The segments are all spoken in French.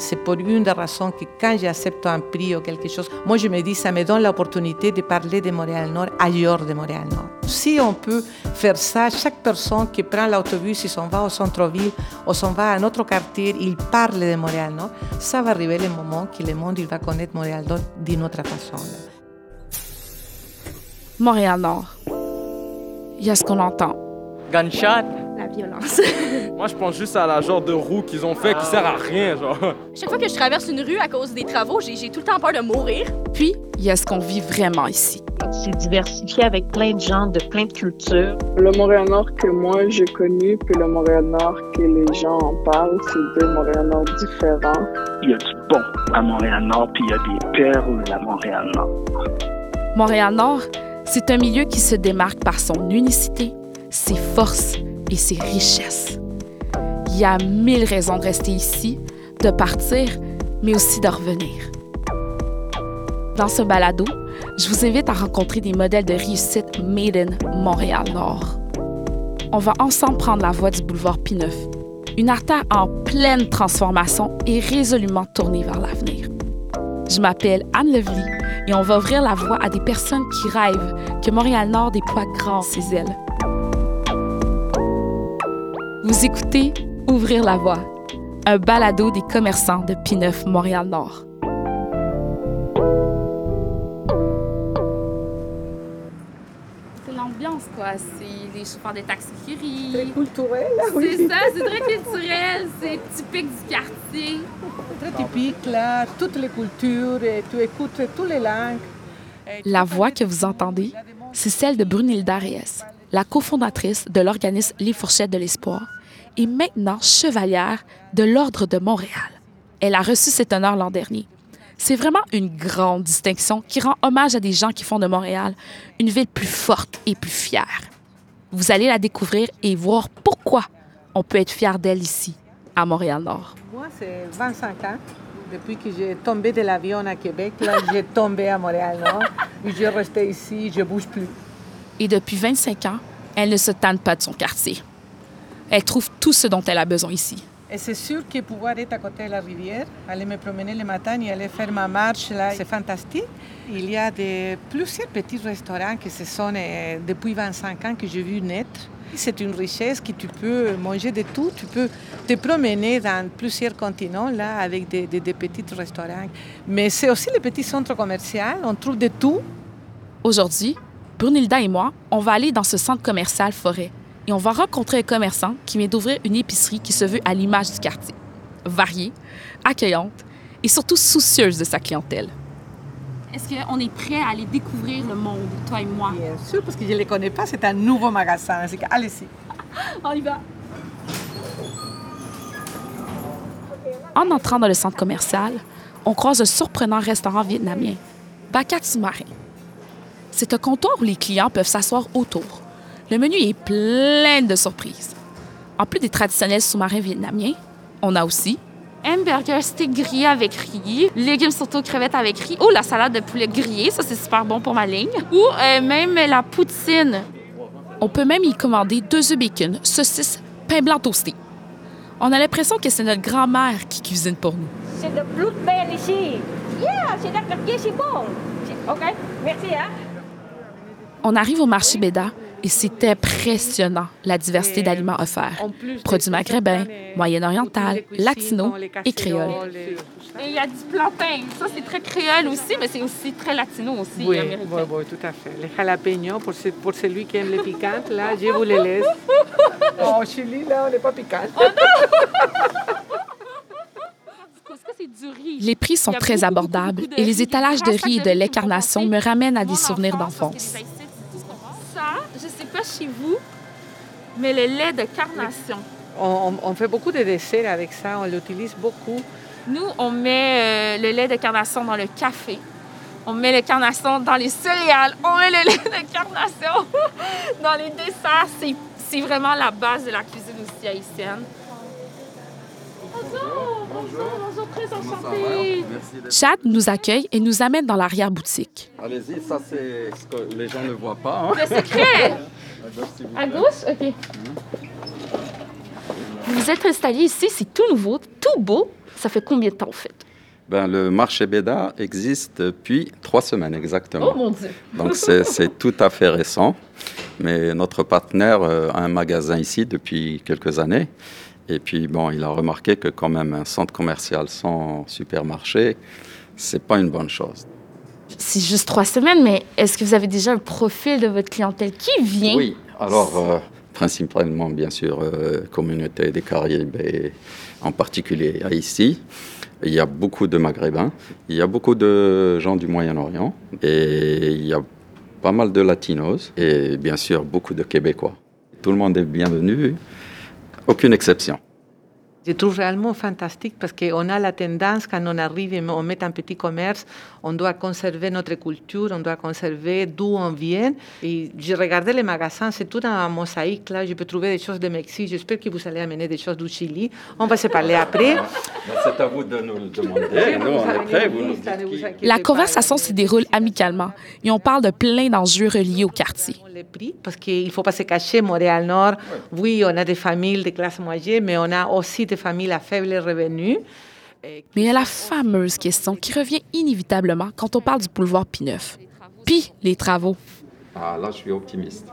C'est pour une des raisons que quand j'accepte un prix ou quelque chose, moi je me dis ça me donne l'opportunité de parler de Montréal-Nord ailleurs de Montréal-Nord. Si on peut faire ça, chaque personne qui prend l'autobus, il s'en va au centre-ville ou s'en va à un autre quartier, il parle de Montréal-Nord, ça va arriver le moment que le monde il va connaître Montréal-Nord d'une autre façon. Montréal-Nord. Il y a ce qu'on entend. Gunshot. Violence. Moi, je pense juste à la genre de roue qu'ils ont fait qui sert à rien, genre. Chaque fois que je traverse une rue à cause des travaux, j'ai j'ai tout le temps peur de mourir. Puis, il y a ce qu'on vit vraiment ici. C'est diversifié avec plein de gens, de plein de cultures. Le Montréal-Nord que moi j'ai connu, puis le Montréal-Nord que les gens en parlent, c'est deux Montréal-Nord différents. Il y a du bon à Montréal-Nord, puis il y a des perles à Montréal-Nord. Montréal-Nord, c'est un milieu qui se démarque par son unicité, ses forces et ses richesses. Il y a mille raisons de rester ici, de partir, mais aussi de revenir. Dans ce balado, je vous invite à rencontrer des modèles de réussite made in Montréal-Nord. On va ensemble prendre la voie du boulevard P9, une artère en pleine transformation et résolument tournée vers l'avenir. Je m'appelle Anne Levely et on va ouvrir la voie à des personnes qui rêvent que Montréal-Nord déploie grand ses ailes. Vous écoutez Ouvrir la voie, un balado des commerçants de P9 Montréal-Nord. C'est l'ambiance, quoi. C'est les chauffeurs de taxis qui rient. Très culturel, là, C'est ça, c'est très culturel, c'est typique du quartier. Très typique, là, toutes les cultures, et tu écoutes toutes les langues. La voix que vous entendez, c'est celle de Brunilda Reyes, la cofondatrice de l'organisme Les Fourchettes de l'Espoir et maintenant chevalière de l'Ordre de Montréal. Elle a reçu cet honneur l'an dernier. C'est vraiment une grande distinction qui rend hommage à des gens qui font de Montréal une ville plus forte et plus fière. Vous allez la découvrir et voir pourquoi on peut être fier d'elle ici, à Montréal-Nord. Moi, c'est 25 ans. Depuis que j'ai tombé de l'avion à Québec, là, j'ai tombé à Montréal-Nord. Je restais ici, je bouge plus. Et depuis 25 ans, elle ne se tanne pas de son quartier. Elle trouve tout ce dont elle a besoin ici. Et c'est sûr que pouvoir être à côté de la rivière, aller me promener le matin et aller faire ma marche là, c'est fantastique. Il y a de, plusieurs petits restaurants qui se sont euh, depuis 25 ans que j'ai vu naître. C'est une richesse que tu peux manger de tout. Tu peux te promener dans plusieurs continents là avec des, des- des petits restaurants. Mais c'est aussi les petits centres commerciaux. On trouve de tout. Aujourd'hui, Brunilda et moi, on va aller dans ce centre commercial Forêt et on va rencontrer un commerçant qui vient d'ouvrir une épicerie qui se veut à l'image du quartier. Variée, accueillante et surtout soucieuse de sa clientèle. Est-ce qu'on est prêt à aller découvrir le monde, toi et moi? Bien sûr, parce que je ne les connais pas. C'est un nouveau magasin. C'est Allez-y. On y va. En entrant dans le centre commercial, on croise un surprenant restaurant vietnamien, Bacat Sous-Marin. C'est un comptoir où les clients peuvent s'asseoir autour. Le menu est plein de surprises. En plus des traditionnels sous-marins vietnamiens, on a aussi hamburger steak grillé avec riz, légumes surtout crevettes avec riz, ou la salade de poulet grillé, ça c'est super bon pour ma ligne, ou euh, même la poutine. On peut même y commander deux œufs bacon, saucisses, pain blanc toasté. On a l'impression que c'est notre grand-mère qui cuisine pour nous. C'est de blood bell ici. Yeah, c'est la c'est bon. OK, merci, hein. On arrive au marché Béda et c'est impressionnant la diversité d'aliments offerts. En Produits maghrébins, les- moyen-oriental, latino et créole. Et il y a du plantain. Ça, c'est très créole aussi, mais c'est aussi très latino aussi, Oui, oui, oui, tout à fait. Les jalapeños, pour, ce- pour celui qui aime les piquantes, là, je vous les laisse. Oh, au Chili, là, on n'est pas piquant. Les prix sont très abordables et les étalages de des riz et de lait carnation me ramènent à des en souvenirs d'enfance. Chez vous, mais le lait de carnation. On, on- on fait beaucoup de desserts avec ça, on l'utilise beaucoup. Nous, on met euh, le lait de carnation dans le café. On met le carnation dans les céréales. On met le lait de carnation dans les desserts. C'est, c'est vraiment la base de la cuisine aussi haïtienne. Bonjour, bonjour, bonjour, très enchantée. Chad nous accueille et nous amène dans l'arrière-boutique. Allez-y, ça c'est ce que les gens ne voient pas. Hein. Le secret! À gauche? OK. Vous vous êtes installé ici, c'est tout nouveau, tout beau. Ça fait combien de temps, en fait? Ben, le marché Béda existe depuis trois semaines exactement. Oh mon Dieu! Donc c'est tout à fait récent. Mais notre partenaire euh, a un magasin ici depuis quelques années. Et puis, bon, il a remarqué que quand même un centre commercial sans supermarché, c'est pas une bonne chose. C'est juste trois semaines, mais est-ce que vous avez déjà un profil de votre clientèle qui vient? Oui, alors euh, principalement, bien sûr, euh, communauté des Caraïbes et en particulier ici. Il y a beaucoup de Maghrébins, il y a beaucoup de gens du Moyen-Orient et il y a pas mal de Latinos et bien sûr beaucoup de Québécois. Tout le monde est bienvenu, aucune exception. Je trouve réellement fantastique parce qu'on a la tendance, quand on arrive et on met un petit commerce, on doit conserver notre culture, on doit conserver d'où on vient. Et j'ai regardé les magasins, c'est tout un mosaïque là. Je peux trouver des choses de Mexique. J'espère que vous allez amener des choses du Chili. On va se parler après. C'est à vous de nous le demander. Nous, on est prêts. Vous nous dites qui. La conversation se déroule amicalement et on parle de plein d'enjeux reliés au quartier. les prix parce qu'il ne faut pas se cacher. Montréal-Nord, oui, on a des familles de classe moyenne, mais on a aussi des familles à faible revenu. Mais il y a la fameuse question qui revient inévitablement quand on parle du boulevard P9. Puis les travaux. Ah, là, je suis optimiste.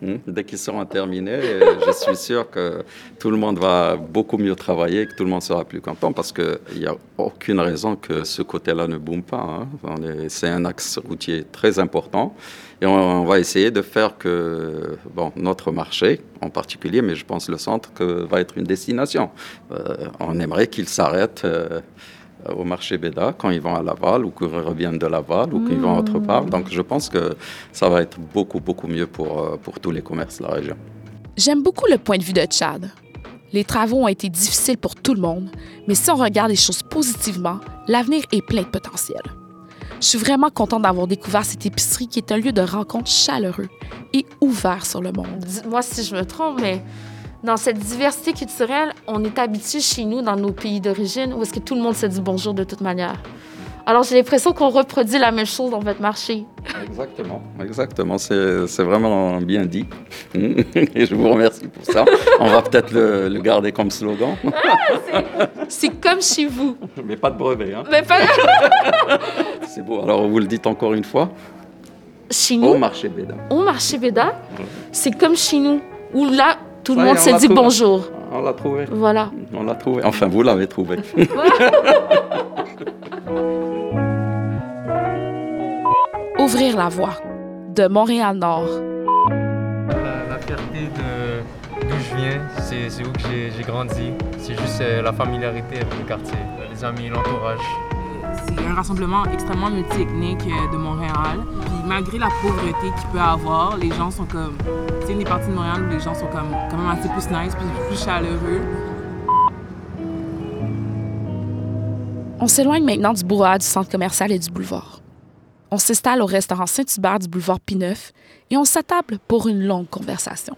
Hmm? Dès qu'ils seront terminés, euh, je suis sûr que tout le monde va beaucoup mieux travailler, que tout le monde sera plus content parce qu'il n'y a aucune raison que ce côté-là ne boome pas. hein. C'est un axe routier très important et on, on va essayer de faire que bon, notre marché en particulier, mais je pense le centre, que va être une destination. Euh, on aimerait qu'il s'arrête. euh, au marché Béda quand ils vont à Laval ou qu'ils reviennent de Laval ou qu'ils vont autre part. Donc je pense que ça va être beaucoup, beaucoup mieux pour, euh, pour tous les commerces de la région. J'aime beaucoup le point de vue de Chad. Les travaux ont été difficiles pour tout le monde, mais si on regarde les choses positivement, l'avenir est plein de potentiel. Je suis vraiment contente d'avoir découvert cette épicerie qui est un lieu de rencontre chaleureux et ouvert sur le monde. Dites-moi si je me trompe, mais dans cette diversité culturelle, on est habitué chez nous, dans nos pays d'origine, où est-ce que tout le monde se dit bonjour de toute manière. Alors, j'ai l'impression qu'on reproduit la même chose dans votre marché. Exactement, exactement. C'est vraiment bien dit. Et je vous remercie pour ça. On va peut-être le, le garder comme slogan, C'est comme chez vous. mais pas de brevet. hein. Mais pas C'est beau. Alors vous le dites encore une fois chez au nous, marché Béda. au marché Béda, c'est comme chez nous, où là, tout le Ça monde on se l'a dit trouvé. bonjour. On l'a trouvé. Voilà. On l'a trouvé. Enfin, vous l'avez trouvé. Ouvrir la voie. De Montréal-Nord. La, la fierté de d'où je viens, c'est c'est où que j'ai j'ai grandi. C'est juste euh, la familiarité avec le quartier, les amis, l'entourage. C'est un rassemblement extrêmement multiethnique euh, de Montréal. Puis malgré la pauvreté qu'il peut avoir, les gens sont comme... C'est une des parties de Montréal où les gens sont comme, quand même assez plus nice, plus, plus chaleureux. On s'éloigne maintenant du brouhaha du centre commercial et du boulevard. On s'installe au restaurant Saint-Hubert du boulevard P9 et on s'attable pour une longue conversation.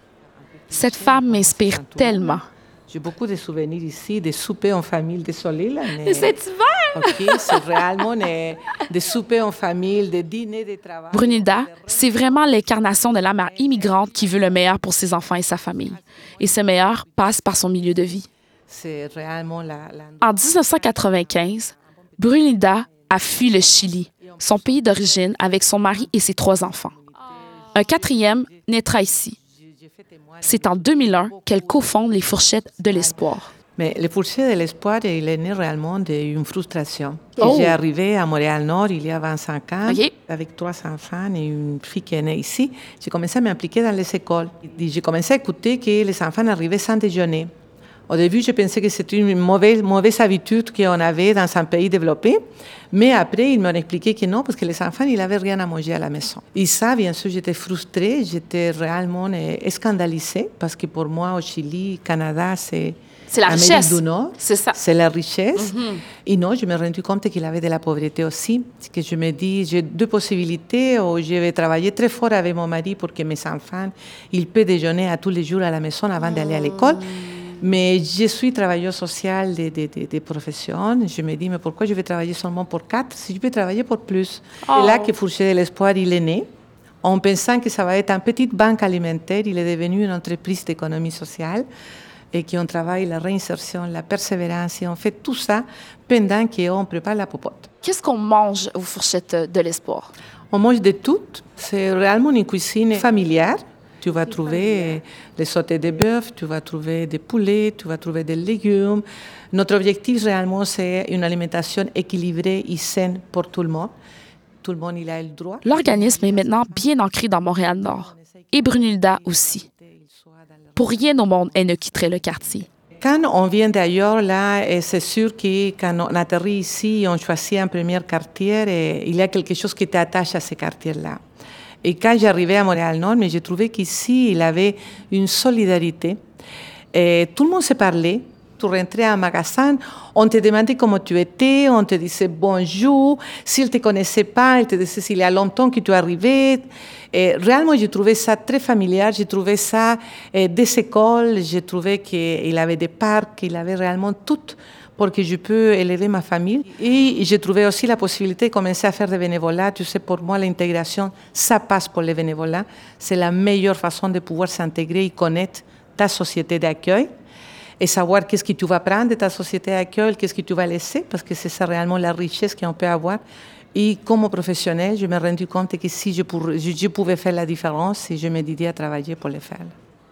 Cette femme m'inspire tellement. J'ai beaucoup de souvenirs ici, des soupers en famille, désolé là. Mais... Cet hiver! OK, c'est réellement des soupers en famille, des dîners de travail. Brunilda, c'est vraiment l'incarnation de la mère immigrante qui veut le meilleur pour ses enfants et sa famille. Et ce meilleur passe par son milieu de vie. C'est réellement la, la... En 1995, Brunilda a fui le Chili, son pays d'origine, avec son mari et ses trois enfants. Un quatrième naîtra ici. C'est en 2001 qu'elle cofonde les Fourchettes de l'Espoir. Mais le fourcher de l'espoir, il est né réellement d'une frustration. Oh. J'ai arrivé à Montréal-Nord il y a 25 ans avec trois enfants et une fille qui est née ici. J'ai commencé à m'impliquer dans les écoles. J'ai commencé à écouter que les enfants arrivaient sans déjeuner. Au début, je pensais que c'était une mauvaise, mauvaise habitude qu'on avait dans un pays développé. Mais après, ils m'ont expliqué que non, parce que les enfants, ils n'avaient rien à manger à la maison. Et ça, bien sûr, j'étais frustrée, j'étais réellement euh, scandalisée, parce que pour moi, au Chili, Canada, c'est C'est la Amérique richesse. C'est ça. C'est la richesse. Mhm. Et non, je me suis rendu compte qu'il avait de la pauvreté aussi. Que je me dis, j'ai deux possibilités. Ou je vais travailler très fort avec mon mari pour que mes enfants, ils peuvent déjeuner à tous les jours à la maison avant d'aller à l'école. Mais je suis travailleuse sociale de, de, de, de profession. Je me dis, mais pourquoi je vais travailler seulement pour quatre si je peux travailler pour plus? Oh. Et là que Fourcher de l'Espoir, il est né. En pensant que ça va être une petite banque alimentaire, il est devenu une entreprise d'économie sociale. et qu'on travaille la réinsertion, la persévérance, et on fait tout ça pendant qu'on prépare la popote. Qu'est-ce qu'on mange aux fourchettes de l'espoir? On mange de tout. C'est réellement une cuisine familière. Tu vas trouver les sautés de bœuf, tu vas trouver des poulets, tu vas trouver des légumes. Notre objectif réellement, c'est une alimentation équilibrée et saine pour tout le monde. Tout le monde il a le droit. L'organisme est maintenant bien ancré dans Montréal-Nord et Brunilda aussi. Pour rien au monde, elle ne quitterait le quartier. Quand on vient d'ailleurs, là, c'est sûr que quand on atterrit ici, on choisit un premier quartier et il y a quelque chose qui t'attache à ce quartier-là. Et quand j'arrivais à Montréal-Nord, mais j'ai trouvé qu'ici, il avait une solidarité. Tout le monde se parlait. Tu rentrais à un magasin, on te demandait comment tu étais, on te disait bonjour. S'ils te connaissaient pas, ils te disaient s'il y a longtemps que tu arrivé. Et réellement, j'ai trouvé ça très familier. J'ai trouvé ça eh, des écoles. J'ai trouvé qu'il avait des parcs, il avait réellement tout pour que je puisse élever ma famille. Et j'ai trouvé aussi la possibilité de commencer à faire des bénévolats. Tu sais, pour moi, l'intégration, ça passe pour les bénévolats. C'est la meilleure façon de pouvoir s'intégrer et connaître ta société d'accueil et savoir qu'est-ce que tu vas prendre de ta société d'accueil, qu'est-ce que tu vas laisser, parce que c'est ça réellement la richesse qu'on peut avoir. Et comme professionnel, je me suis rendu compte que si je, je pouvais faire la différence, je me dédiais à travailler pour le faire.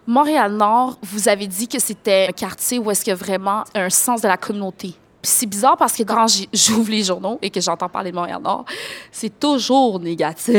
Montréal-Nord, vous avez dit que c'était un quartier où est-ce qu'il y a vraiment un sens de la communauté. C'est bizarre parce que quand j'ouvre les journaux et que j'entends parler de Montréal-Nord, c'est toujours négatif.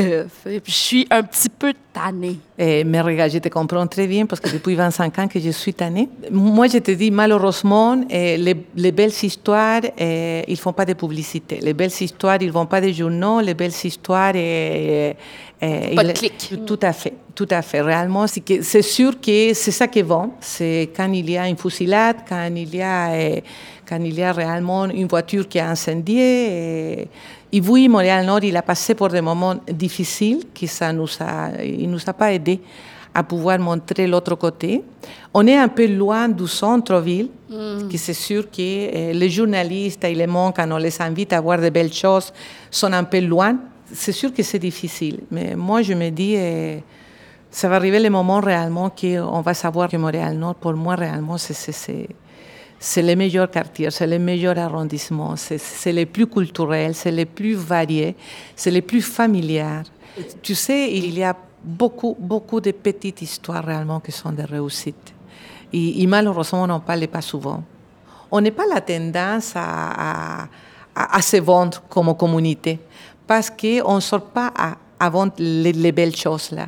Et puis je suis un petit peu tannée. Et, mais regarde, je te comprends très bien parce que depuis 25 ans que je suis tannée. Moi, je te dis, malheureusement, les, les, belles histoires, ils ne font pas de publicité. Les belles histoires, ils ne vont pas des journaux. Les belles histoires... pas de clic. Tout à fait, tout à fait. Réellement, c'est sûr que c'est ça qui vend. C'est quand il y a une fusillade, quand il y a, quand il y a réellement une voiture qui est incendiée. Et, et oui, Montréal-Nord, il a passé pour des moments difficiles, qui ça nous a, il nous a pas aidé à pouvoir montrer l'autre côté. On est un peu loin du centre-ville, mm. qui c'est sûr que eh, les journalistes et les monde, quand on les invite à voir de belles choses, sont un peu loin. C'est sûr que c'est difficile, mais moi je me dis, eh, ça va arriver le moment réellement qu'on va savoir que Montréal-Nord, pour moi réellement, c'est c'est le meilleur quartier, c'est le meilleur arrondissement, c'est le plus culturel, c'est le plus varié, c'est le plus familier. Tu sais, il y a beaucoup, beaucoup de petites histoires réellement qui sont des réussites. Et, malheureusement, on n'en parle pas souvent. On n'a pas la tendance à, se vendre comme communauté parce qu'on ne sort pas à, vendre les, les belles choses là.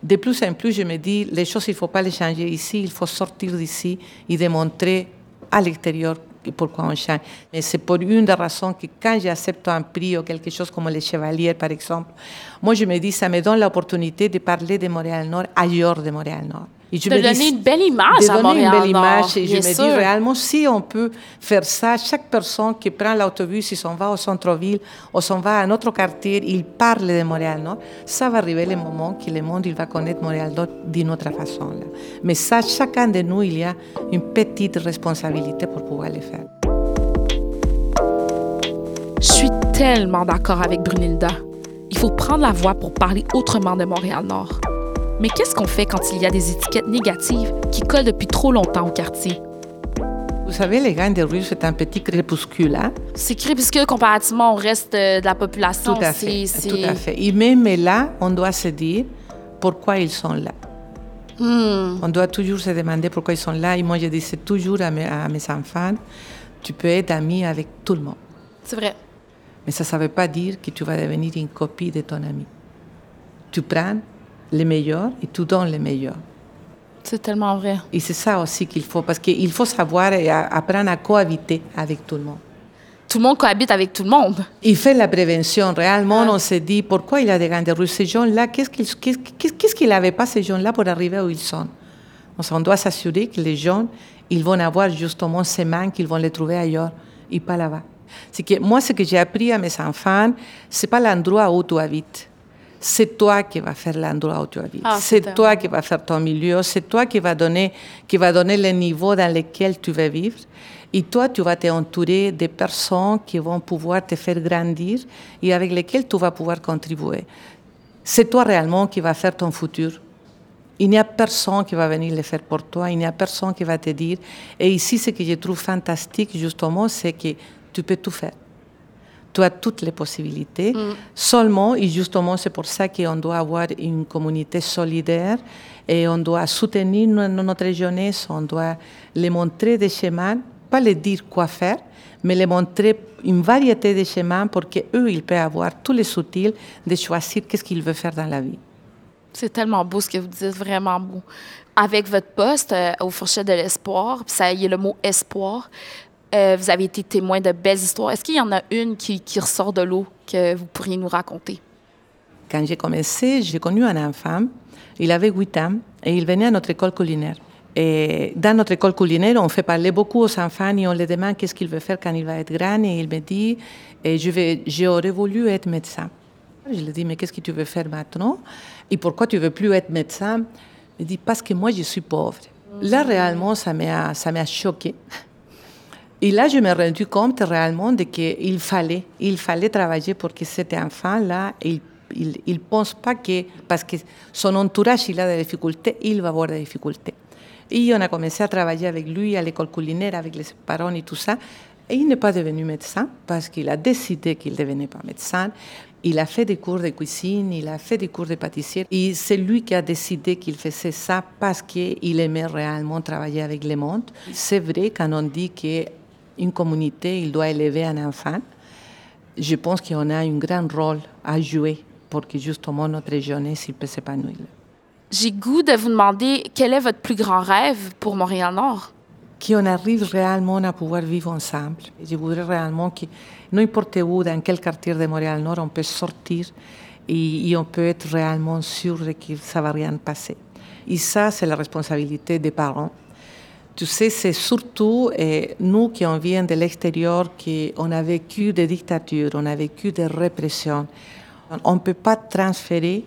De plus en plus, je me dis, les choses, il ne faut pas les changer ici, il faut sortir d'ici et démontrer à l'extérieur pourquoi on change. Mais c'est pour une des raisons que quand j'accepte un prix ou quelque chose comme les Chevaliers, par exemple, moi je me dis, ça me donne l'opportunité de parler de Montréal-Nord ailleurs de Montréal-Nord. Et je de donner une belle image de à donner une belle image. Et je me dis réellement, si on peut faire ça, chaque personne qui prend l'autobus, il s'en va au centre-ville ou s'en va à un autre quartier, il parle de Montréal-Nord, ça va arriver le moment que le monde il va connaître Montréal-Nord d'une autre façon. Là. Mais ça, chacun de nous, il y a une petite responsabilité pour pouvoir le faire. Je suis tellement d'accord avec Brunilda. Il faut prendre la voix pour parler autrement de Montréal-Nord. Mais qu'est-ce qu'on fait quand il y a des étiquettes négatives qui collent depuis trop longtemps au quartier? Vous savez, les Grandes rues, c'est un petit crépuscule. Hein? C'est crépuscule comparativement au reste de la population. Tout à fait. Tout à fait. Et même là, on doit se dire pourquoi ils sont là. Hmm. On doit toujours se demander pourquoi ils sont là. Et moi, je disais toujours à mes, à mes enfants, tu peux être ami avec tout le monde. C'est vrai. Mais ça ne veut pas dire que tu vas devenir une copie de ton ami. Tu prends les meilleurs et tu donnes les meilleurs. C'est tellement vrai. Et c'est ça aussi qu'il faut, parce qu'il faut savoir et apprendre à cohabiter avec tout le monde. Tout le monde cohabite avec tout le monde. Il fait la prévention. Réellement, on se dit pourquoi il a des grandes rues? Ces gens-là, qu'est-ce qu'ils qu'est-ce qu'il n'avait pas, ces gens-là, pour arriver où ils sont? On doit s'assurer que les gens, ils vont avoir justement ces mains qu'ils vont les trouver ailleurs et pas là-bas. C'est que moi, ce que j'ai appris à mes enfants, c'est pas l'endroit où tu habites c'est toi qui vas faire l'endroit où tu habites. Ah, c'est toi qui vas faire ton milieu, c'est toi qui va donner, qui va donner le niveau dans lequel tu vas vivre. Et toi, tu vas t'entourer des personnes qui vont pouvoir te faire grandir et avec lesquelles tu vas pouvoir contribuer. C'est toi réellement qui vas faire ton futur Il n'y a personne qui va venir le faire pour toi, il n'y a personne qui va te dire. Et ici, ce que je trouve fantastique, justement, c'est que tu peux tout faire. Tu as toutes les possibilités. Seulement, et justement, c'est pour ça qu'on doit avoir une communauté solidaire et on doit soutenir no- notre jeunesse, on doit les montrer des chemins, pas les dire quoi faire, mais les montrer une variété de chemins pour qu'eux, ils peuvent avoir tous les outils de choisir qu'est-ce qu'ils veulent faire dans la vie. C'est tellement beau ce que vous dites, vraiment beau. Avec votre poste euh, au Fourchette de l'Espoir, ça y est le mot espoir, euh, vous avez été témoin de belles histoires. Est-ce qu'il y en a une qui, ressort de l'eau que vous pourriez nous raconter? Quand j'ai commencé, j'ai connu un enfant, il avait 8 ans et il venait à notre école culinaire. Dans notre école culinaire, on fait parler beaucoup aux enfants et on les demande qu'est-ce qu'il veut faire quand il va être grand. Et il me dit, je vais, j'aurais voulu être médecin. Je lui dis, mais qu'est-ce que tu veux faire maintenant? Et pourquoi tu veux plus être médecin? Il dit, parce que moi, je suis pauvre. Là, réellement, ça m'a, ça m'a choqué. Et là, je me suis rendu compte réellement de qu'il fallait, il fallait travailler pour que cet enfant-là, il ne pense pas que, parce que son entourage, il a des difficultés, il va avoir des difficultés. Et on a commencé à travailler avec lui à l'école culinaire, avec les parents et tout ça. Et il n'est pas devenu médecin parce qu'il a décidé qu'il ne devenait pas médecin. Il a fait des cours de cuisine, il a fait des cours de pâtissier. Et c'est lui qui a décidé qu'il faisait ça parce qu'il aimait réellement travailler avec le monde. C'est vrai quand on dit qu'une communauté, il doit élever un enfant. Je pense qu'on a un grand rôle à jouer pour que justement notre jeunesse peut s'épanouir. J'ai goût de vous demander quel est votre plus grand rêve pour Montréal-Nord? Qu'on arrive réellement à pouvoir vivre ensemble. Je voudrais réellement que n'importe où, dans quel quartier de Montréal-Nord, on peut sortir et, et, on peut être réellement sûr que ça ne va rien passer. Et ça, c'est la responsabilité des parents. Tu sais, c'est surtout nous qui on vient de l'extérieur, qu'on a vécu des dictatures, on a vécu des répressions. On ne peut pas transférer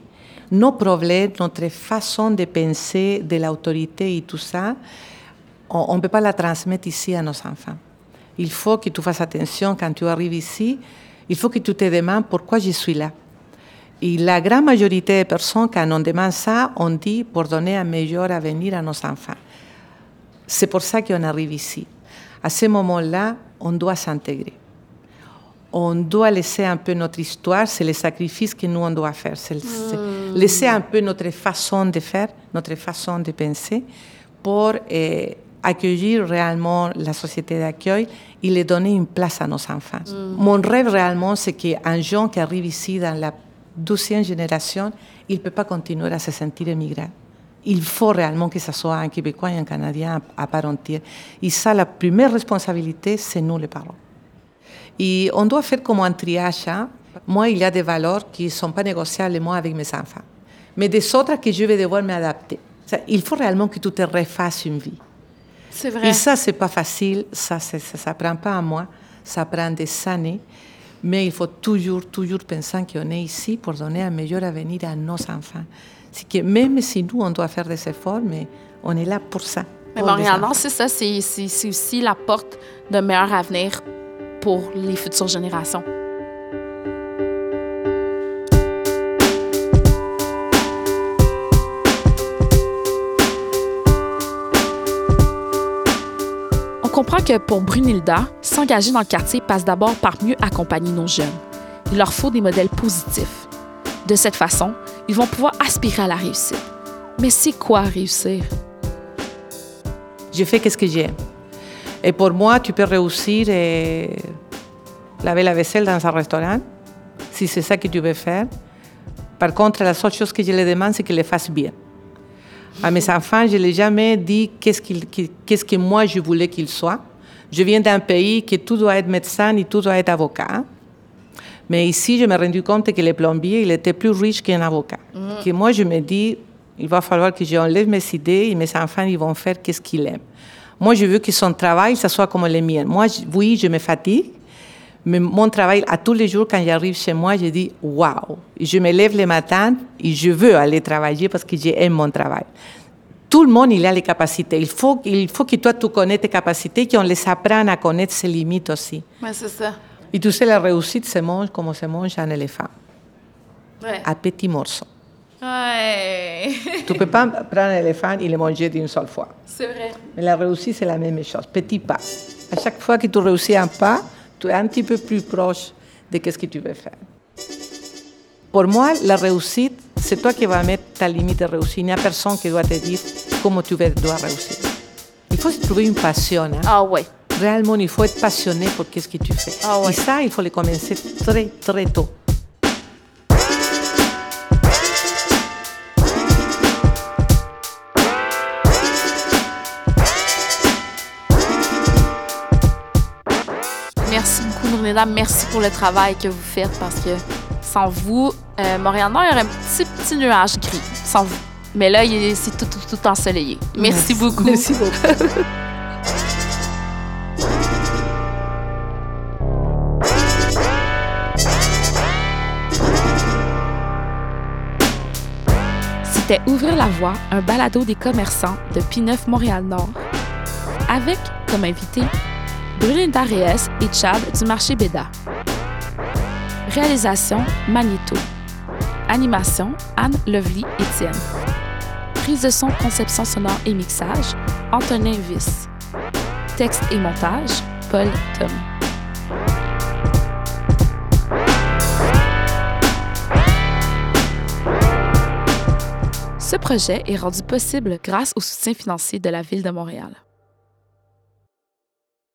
nos problèmes, notre façon de penser de l'autorité et tout ça, on ne peut pas la transmettre ici à nos enfants. Il faut que tu fasses attention quand tu arrives ici, il faut que tu te demandes pourquoi je suis là. Et la grande majorité des personnes, quand on demande ça, on dit pour donner un meilleur avenir à nos enfants. C'est pour ça qu'on arrive ici. À ce moment-là, on doit s'intégrer on doit laisser un peu notre histoire, c'est le sacrifice que nous on doit faire, c'est mmh. laisser un peu notre façon de faire, notre façon de penser pour eh, accueillir réellement la société d'accueil et les donner une place à nos enfants. Mmh. Mon rêve réellement, c'est qu'un jeune qui arrive ici dans la douzième génération, il ne peut pas continuer à se sentir immigrant. Il faut réellement que ce soit un Québécois et un Canadien à part entière. Et ça, la première responsabilité, c'est nous les parents. Et on doit faire comme un triage. Hein? Moi, il y a des valeurs qui ne sont pas négociables, moi, avec mes enfants. Mais des autres que je vais devoir m'adapter. Il faut réellement que tu te refasses une vie. C'est vrai. Et ça, c'est pas facile. Ça, ça ne prend pas à moi. Ça prend des années. Mais il faut toujours, toujours penser qu'on est ici pour donner un meilleur avenir à nos enfants. C'est que même si nous, on doit faire des efforts, mais on est là pour ça. Mais Montréal, c'est ça. C'est aussi la porte d'un meilleur avenir pour les futures générations. On comprend que pour Brunilda, s'engager dans le quartier passe d'abord par mieux accompagner nos jeunes. Il leur faut des modèles positifs. De cette façon, ils vont pouvoir aspirer à la réussite. Mais c'est quoi réussir? Je fais ce que j'aime. Et pour moi, tu peux réussir et laver la vaisselle dans un restaurant, si c'est ça que tu veux faire. Par contre, la seule chose que je les demande, c'est qu'ils le fassent bien. À mes enfants, je ne l'ai jamais dit qu'est-ce, qu qu'est-ce que moi je voulais qu'ils soient. Je viens d'un pays que tout doit être médecin et tout doit être avocat. Mais ici, je me suis rendu compte que le plombier, il était plus riche qu'un avocat. Mm. Que moi, je me dis, il va falloir que j'enlève mes idées et mes enfants, ils vont faire qu'est-ce qu'ils aiment. Moi, je veux que son travail, ça soit comme le mien. Moi, oui, je me fatigue, mais mon travail, à tous les jours, quand j'arrive chez moi, je dis waouh. Je me lève le matin et je veux aller travailler parce que j'aime mon travail. Tout le monde, il a les capacités. Il faut, il faut que toi, tu connais tes capacités, qu'on les apprenne à connaître ses limites aussi. Ouais, c'est ça. Et tu sais, la réussite se mange comme se mange un éléphant. Ouais. À petits morceaux. Ouais. tu ne peux pas prendre un éléphant et le manger d'une seule fois. C'est vrai. Mais la réussite, c'est la même chose. Petit pas. À chaque fois que tu réussis un pas, tu es un petit peu plus proche de ce que tu veux faire. Pour moi, la réussite, c'est toi qui vas mettre ta limite de réussite. Il n'y a personne qui doit te dire comment tu dois réussir. Il faut trouver une passion. Hein? Ah ouais. Réellement, il faut être passionné pour ce que tu fais. Ah ouais. Et ça, il faut le commencer très, très tôt. Merci beaucoup, Nourlina. Merci pour le travail que vous faites parce que sans vous, euh, Montréal-Nord, il y aurait un petit, petit nuage gris. Sans vous. Mais là, c'est tout, tout, tout ensoleillé. Merci, Merci. beaucoup. Merci beaucoup. C'était Ouvrir la voie, un balado des commerçants de P9 Montréal-Nord. Avec comme invité Brunilda Reyes et Chad du marché Béda. Réalisation Magneto. Animation Anne Lovely Étienne. Prise de son, conception sonore et mixage Antonin Viss. Texte et montage Paul Tom. Projet est rendu possible grâce au soutien financier de la Ville de Montréal.